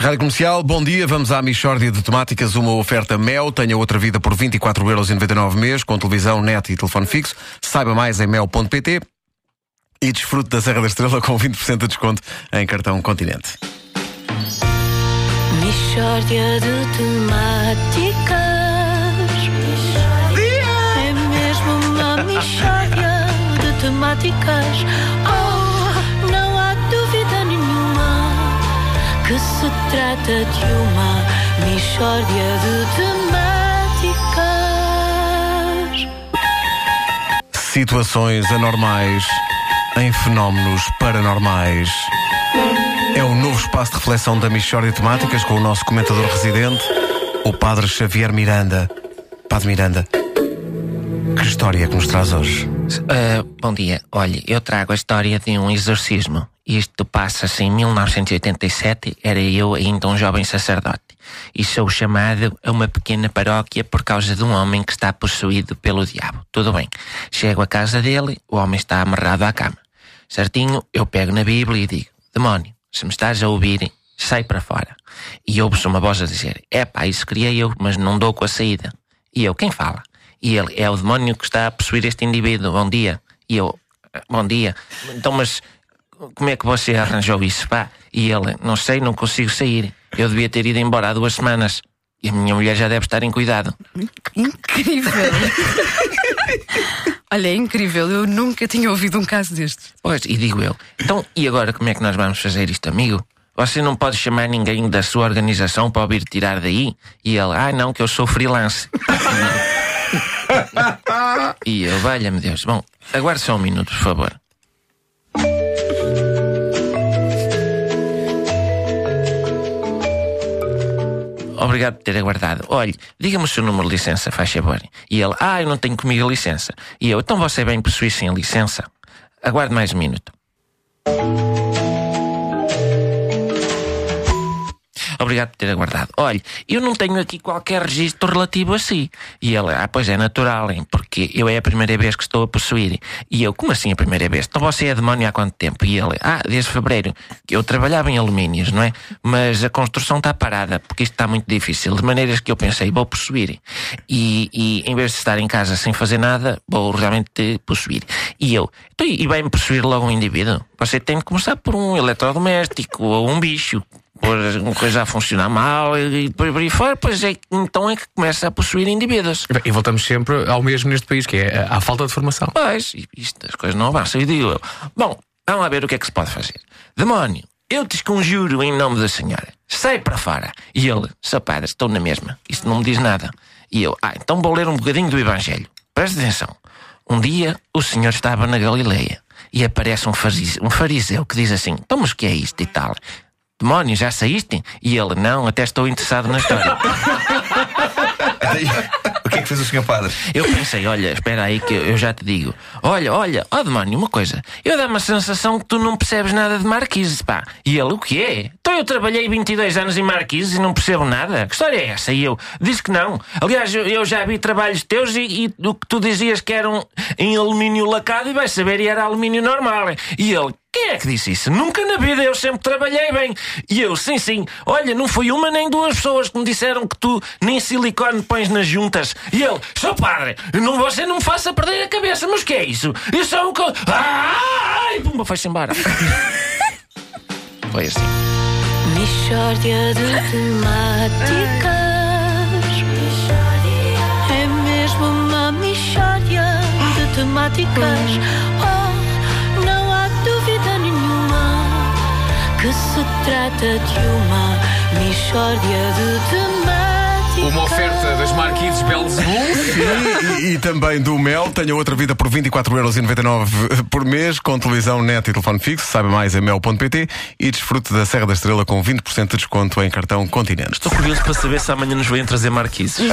Rádio Comercial, bom dia. Vamos à Michórdia de Temáticas, uma oferta Mel. Tenha outra vida por 24,99€ mês, com televisão, net e telefone fixo. Saiba mais em mel.pt e desfrute da Serra da Estrela com 20% de desconto em cartão Continente. Michórdia de temáticas. É mesmo uma michórdia de temáticas. Trata de uma michórdia de temáticas. Situações anormais em fenómenos paranormais. É o novo espaço de reflexão da Michórdia de Temáticas com o nosso comentador residente, o Padre Xavier Miranda. Padre Miranda, que história é que nos traz hoje? Ah, bom dia. Olha, eu trago a história de um exorcismo. Isto passa-se em 1987. Era eu ainda um jovem sacerdote. E sou chamado a uma pequena paróquia por causa de um homem que está possuído pelo diabo. Tudo bem. Chego à casa dele, o homem está amarrado à cama. Certinho, eu pego na Bíblia e digo: Demónio, se me estás a ouvir, sai para fora. E ouve-se uma voz a dizer: Epá, isso queria eu, mas não dou com a saída. E eu, quem fala? E ele, é o demónio que está a possuir este indivíduo. Bom dia. E eu, bom dia. Então, mas como é que você arranjou isso, pá? E ele, não sei, não consigo sair. Eu devia ter ido embora há duas semanas. E a minha mulher já deve estar em cuidado. Incrível! Olha, é incrível, eu nunca tinha ouvido um caso destes. Pois, e digo eu, então, e agora como é que nós vamos fazer isto, amigo? Você não pode chamar ninguém da sua organização para vir tirar daí? E ele, ah, não, que eu sou freelance. e eu, valha-me Deus. Bom, aguarde só um minuto, por favor. Obrigado por ter aguardado. Olhe, diga-me o seu número de licença, faz favor. E ele, ah, eu não tenho comigo a licença. E eu, então você vem possuir sem a licença? Aguarde mais um minuto. Obrigado por ter aguardado. Olhe, eu não tenho aqui qualquer registro relativo a si. E ele, ah, pois é natural, hein, porque eu é a primeira vez que estou a possuir. E eu, como assim a primeira vez? Então você é demónio há quanto tempo? E ele, ah, desde fevereiro. Eu trabalhava em alumínios, não é? Mas a construção está parada, porque isto está muito difícil. De maneiras que eu pensei, vou possuir. E, e em vez de estar em casa sem fazer nada, vou realmente possuir. E eu, então, e vai-me possuir logo um indivíduo? Você tem de começar por um eletrodoméstico ou um bicho pôr uma coisa a funcionar mal e depois por aí fora, pois é, então é que começa a possuir indivíduos. Bem, E voltamos sempre ao mesmo neste país, que é a, a falta de formação. Pois, e isto, as coisas não avançam. E digo eu, bom, vamos lá ver o que é que se pode fazer. Demónio, eu te conjuro em nome da senhora, sai para fora. E ele, seu padre, estou na mesma, isto não me diz nada. E eu, ah, então vou ler um bocadinho do Evangelho. Presta atenção. Um dia o senhor estava na Galileia e aparece um fariseu, um fariseu que diz assim: Então, mas o que é isto e tal? Demónio, já saíste? E ele, não, até estou interessado na história. o que é que fez o senhor padre? Eu pensei, olha, espera aí que eu já te digo. Olha, olha, ó demónio, uma coisa. Eu dá-me a sensação que tu não percebes nada de Marquise, pá. E ele, o que é? Então eu trabalhei 22 anos em Marquise e não percebo nada. Que história é essa? E eu, disse que não. Aliás, eu, eu já vi trabalhos teus e, e o que tu dizias que eram em alumínio lacado e vai saber, e era alumínio normal. E ele, quem é que disse isso? Nunca na vida, eu sempre trabalhei bem. E eu, sim, sim. Olha, não foi uma nem duas pessoas que me disseram que tu nem silicone pões nas juntas. E ele, sou padre, não, você não me faça perder a cabeça, mas o que é isso? Isso é um. co- Ai, pumba, foi-se embora. Foi assim. Michórdia de temáticas. É mesmo uma michórdia de temáticas. Oh, trata de uma michórdia de temáticas. Uma oferta das Marquises Belzebuth. E, e também do Mel. Tenha outra vida por 24,99€ por mês, com televisão, net e telefone fixo. Saiba mais em mel.pt e desfrute da Serra da Estrela com 20% de desconto em cartão Continente. Estou curioso para saber se amanhã nos vêm trazer marquises.